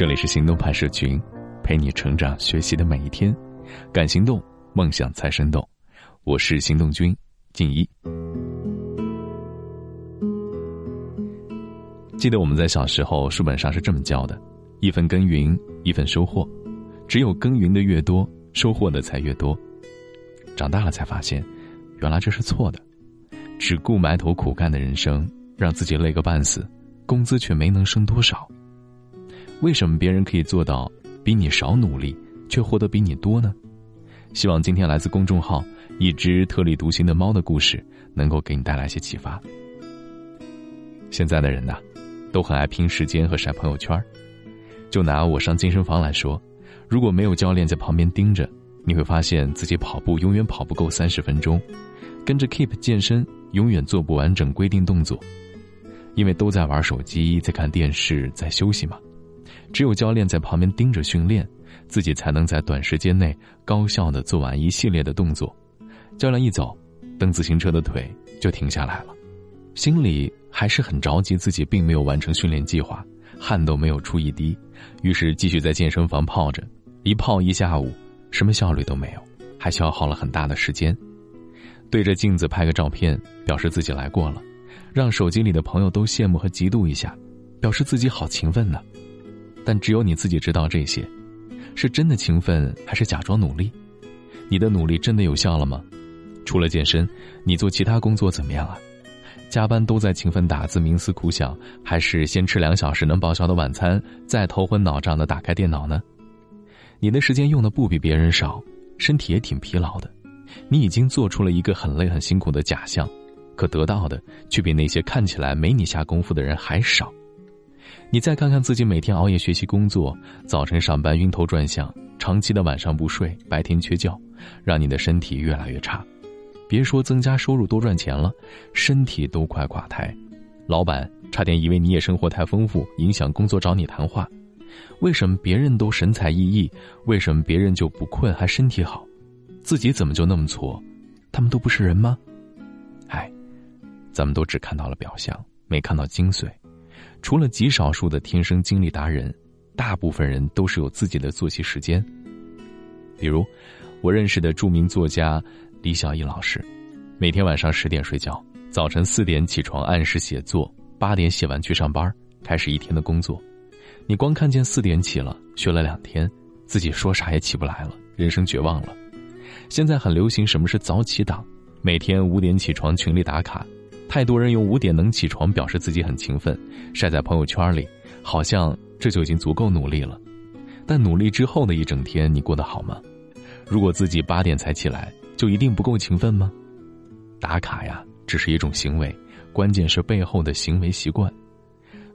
这里是行动派社群，陪你成长学习的每一天。敢行动，梦想才生动。我是行动君静一。记得我们在小时候书本上是这么教的：一分耕耘一分收获，只有耕耘的越多，收获的才越多。长大了才发现，原来这是错的。只顾埋头苦干的人生，让自己累个半死，工资却没能升多少。为什么别人可以做到比你少努力，却获得比你多呢？希望今天来自公众号“一只特立独行的猫”的故事，能够给你带来一些启发。现在的人呐，都很爱拼时间和晒朋友圈就拿我上健身房来说，如果没有教练在旁边盯着，你会发现自己跑步永远跑不够三十分钟，跟着 Keep 健身。永远做不完整规定动作，因为都在玩手机、在看电视、在休息嘛。只有教练在旁边盯着训练，自己才能在短时间内高效的做完一系列的动作。教练一走，蹬自行车的腿就停下来了，心里还是很着急，自己并没有完成训练计划，汗都没有出一滴，于是继续在健身房泡着，一泡一下午，什么效率都没有，还消耗了很大的时间。对着镜子拍个照片，表示自己来过了，让手机里的朋友都羡慕和嫉妒一下，表示自己好勤奋呢。但只有你自己知道这些，是真的勤奋还是假装努力？你的努力真的有效了吗？除了健身，你做其他工作怎么样啊？加班都在勤奋打字、冥思苦想，还是先吃两小时能报销的晚餐，再头昏脑胀的打开电脑呢？你的时间用的不比别人少，身体也挺疲劳的。你已经做出了一个很累很辛苦的假象，可得到的却比那些看起来没你下功夫的人还少。你再看看自己每天熬夜学习工作，早晨上班晕头转向，长期的晚上不睡，白天缺觉，让你的身体越来越差。别说增加收入多赚钱了，身体都快垮台。老板差点以为你也生活太丰富，影响工作找你谈话。为什么别人都神采奕奕，为什么别人就不困还身体好？自己怎么就那么挫？他们都不是人吗？哎，咱们都只看到了表象，没看到精髓。除了极少数的天生精力达人，大部分人都是有自己的作息时间。比如，我认识的著名作家李小艺老师，每天晚上十点睡觉，早晨四点起床按时写作，八点写完去上班，开始一天的工作。你光看见四点起了，学了两天，自己说啥也起不来了，人生绝望了。现在很流行什么是早起党，每天五点起床群里打卡，太多人用五点能起床表示自己很勤奋，晒在朋友圈里，好像这就已经足够努力了。但努力之后的一整天，你过得好吗？如果自己八点才起来，就一定不够勤奋吗？打卡呀，只是一种行为，关键是背后的行为习惯。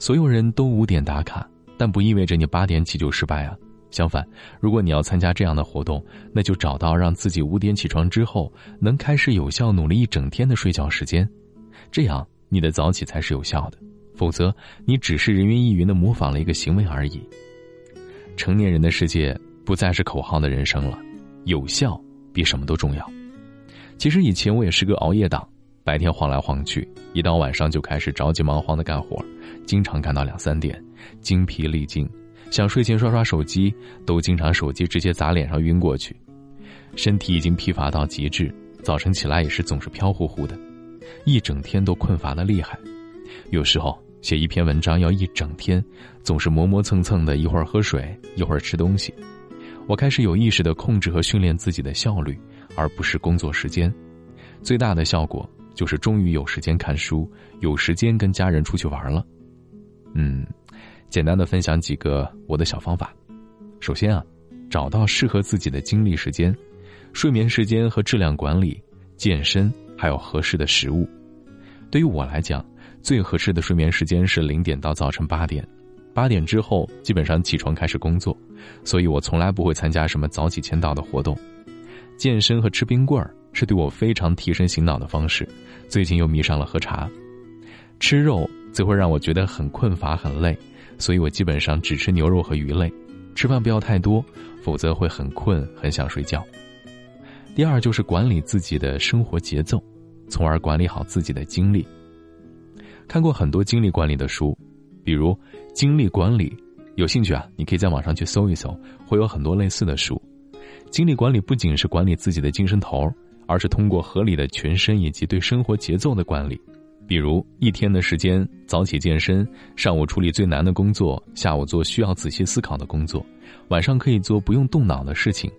所有人都五点打卡，但不意味着你八点起就失败啊。相反，如果你要参加这样的活动，那就找到让自己五点起床之后能开始有效努力一整天的睡觉时间，这样你的早起才是有效的。否则，你只是人云亦云的模仿了一个行为而已。成年人的世界不再是口号的人生了，有效比什么都重要。其实以前我也是个熬夜党，白天晃来晃去，一到晚上就开始着急忙慌的干活，经常干到两三点，精疲力尽。想睡前刷刷手机，都经常手机直接砸脸上晕过去，身体已经疲乏到极致，早晨起来也是总是飘乎乎的，一整天都困乏的厉害。有时候写一篇文章要一整天，总是磨磨蹭蹭的，一会儿喝水，一会儿吃东西。我开始有意识的控制和训练自己的效率，而不是工作时间。最大的效果就是终于有时间看书，有时间跟家人出去玩了。嗯。简单的分享几个我的小方法。首先啊，找到适合自己的精力时间、睡眠时间和质量管理、健身，还有合适的食物。对于我来讲，最合适的睡眠时间是零点到早晨八点，八点之后基本上起床开始工作，所以我从来不会参加什么早起签到的活动。健身和吃冰棍儿是对我非常提神醒脑的方式，最近又迷上了喝茶。吃肉则会让我觉得很困乏、很累。所以我基本上只吃牛肉和鱼类，吃饭不要太多，否则会很困，很想睡觉。第二就是管理自己的生活节奏，从而管理好自己的精力。看过很多精力管理的书，比如《精力管理》《有兴趣啊，你可以在网上去搜一搜，会有很多类似的书。精力管理不仅是管理自己的精神头，而是通过合理的全身以及对生活节奏的管理。比如一天的时间，早起健身，上午处理最难的工作，下午做需要仔细思考的工作，晚上可以做不用动脑的事情。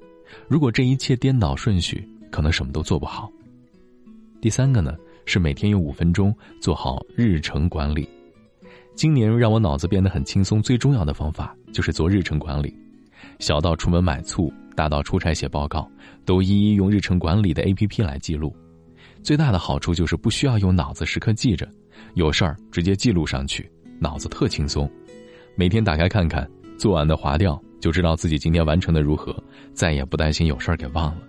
如果这一切颠倒顺序，可能什么都做不好。第三个呢，是每天用五分钟做好日程管理。今年让我脑子变得很轻松，最重要的方法就是做日程管理。小到出门买醋，大到出差写报告，都一一用日程管理的 APP 来记录。最大的好处就是不需要用脑子时刻记着，有事儿直接记录上去，脑子特轻松。每天打开看看，做完的划掉，就知道自己今天完成的如何，再也不担心有事儿给忘了。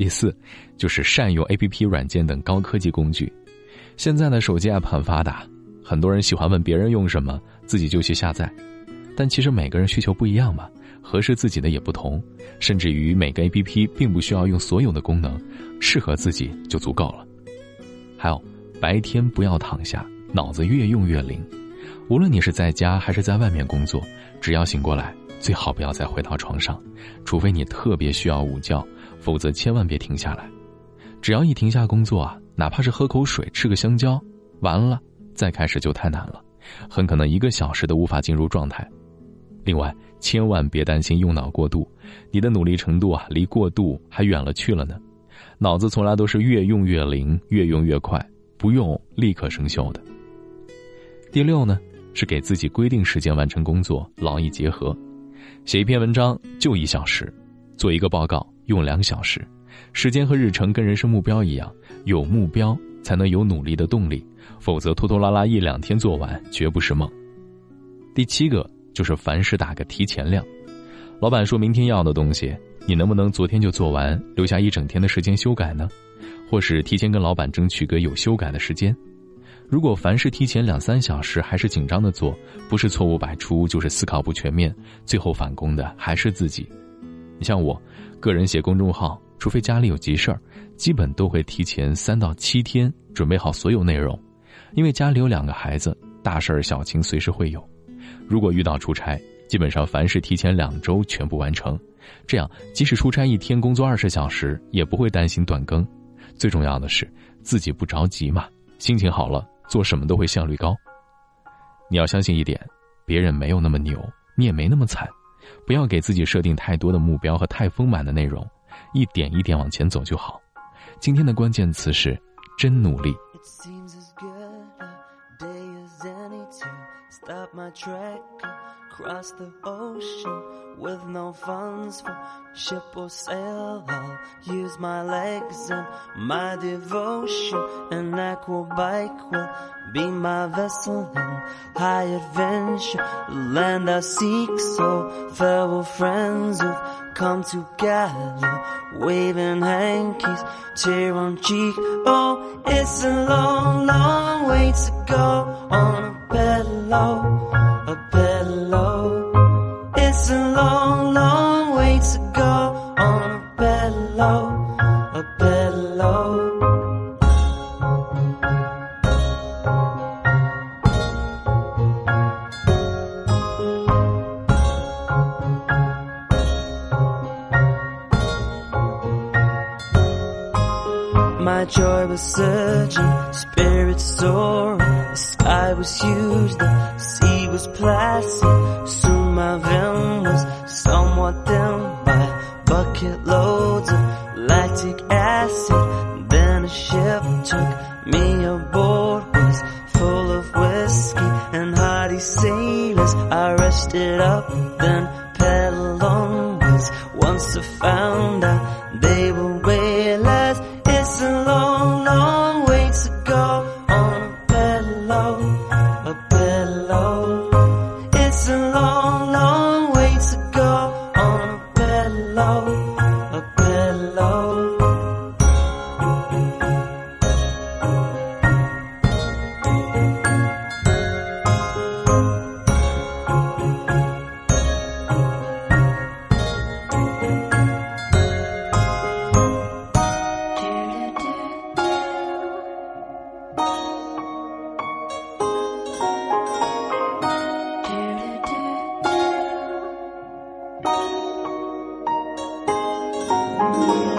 第四，就是善用 APP 软件等高科技工具。现在的手机 App 很发达。很多人喜欢问别人用什么，自己就去下载，但其实每个人需求不一样嘛，合适自己的也不同，甚至于每个 APP 并不需要用所有的功能，适合自己就足够了。还有，白天不要躺下，脑子越用越灵。无论你是在家还是在外面工作，只要醒过来，最好不要再回到床上，除非你特别需要午觉，否则千万别停下来。只要一停下工作啊，哪怕是喝口水、吃个香蕉，完了。再开始就太难了，很可能一个小时都无法进入状态。另外，千万别担心用脑过度，你的努力程度啊，离过度还远了去了呢。脑子从来都是越用越灵，越用越快，不用立刻生锈的。第六呢，是给自己规定时间完成工作，劳逸结合。写一篇文章就一小时，做一个报告用两小时，时间和日程跟人生目标一样，有目标才能有努力的动力。否则拖拖拉拉一两天做完绝不是梦。第七个就是凡事打个提前量，老板说明天要的东西，你能不能昨天就做完，留下一整天的时间修改呢？或是提前跟老板争取个有修改的时间？如果凡事提前两三小时还是紧张的做，不是错误百出，就是思考不全面，最后返工的还是自己。你像我，个人写公众号，除非家里有急事儿，基本都会提前三到七天准备好所有内容。因为家里有两个孩子，大事儿小情随时会有。如果遇到出差，基本上凡事提前两周全部完成，这样即使出差一天工作二十小时，也不会担心断更。最重要的是自己不着急嘛，心情好了，做什么都会效率高。你要相信一点，别人没有那么牛，你也没那么惨。不要给自己设定太多的目标和太丰满的内容，一点一点往前走就好。今天的关键词是真努力。stop my track across the ocean with no funds for ship or sail. I'll use my legs and my devotion. An aqua bike will be my vessel in high adventure. Land I seek, so farewell friends who've come together, waving hankies, tear on cheek. Oh, it's a long, long way to go on a pillow, a pillow. Spirits soaring. The sky was huge, the sea was placid. Soon my vein was somewhat dimmed by bucket loads of lactic acid. Then a ship took me aboard, was full of whiskey and hearty sailors. I rested up, then pedaled onwards. Once I found out they were whalers.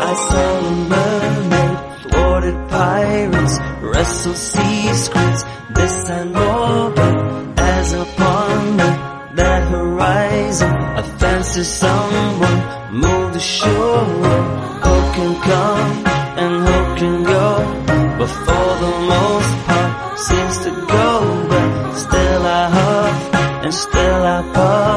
I saw a mermaid, thwarted pirates, wrestled sea squids. This know, but as upon the, that horizon, I fancy someone moved ashore. Who can come and who can go? But for the most part, seems to go. But still I huff and still I puff